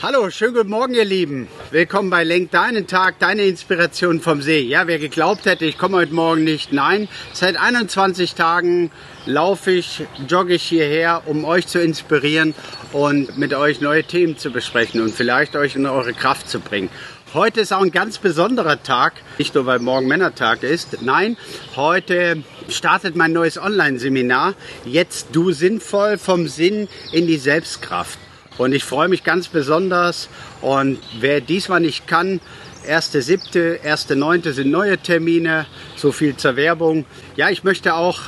Hallo, schönen guten Morgen, ihr Lieben. Willkommen bei Lenk deinen Tag, deine Inspiration vom See. Ja, wer geglaubt hätte, ich komme heute Morgen nicht. Nein, seit 21 Tagen laufe ich, jogge ich hierher, um euch zu inspirieren und mit euch neue Themen zu besprechen und vielleicht euch in eure Kraft zu bringen. Heute ist auch ein ganz besonderer Tag, nicht nur weil morgen Männertag ist. Nein, heute startet mein neues Online-Seminar. Jetzt du sinnvoll vom Sinn in die Selbstkraft. Und ich freue mich ganz besonders. Und wer diesmal nicht kann, 1.7., 1.9. sind neue Termine. So viel zur Werbung. Ja, ich möchte auch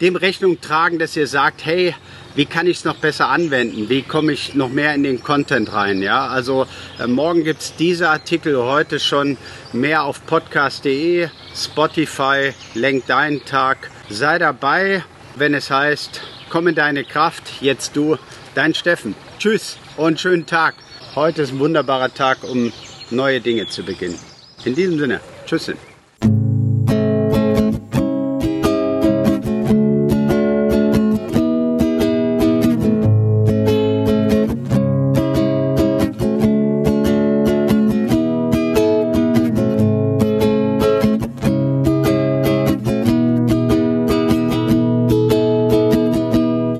dem Rechnung tragen, dass ihr sagt, hey, wie kann ich es noch besser anwenden? Wie komme ich noch mehr in den Content rein? Ja, also äh, morgen gibt es diese Artikel, heute schon mehr auf podcast.de, Spotify, lenk deinen Tag. Sei dabei, wenn es heißt, komm in deine Kraft, jetzt du, dein Steffen. Tschüss und schönen Tag. Heute ist ein wunderbarer Tag, um neue Dinge zu beginnen. In diesem Sinne, tschüss.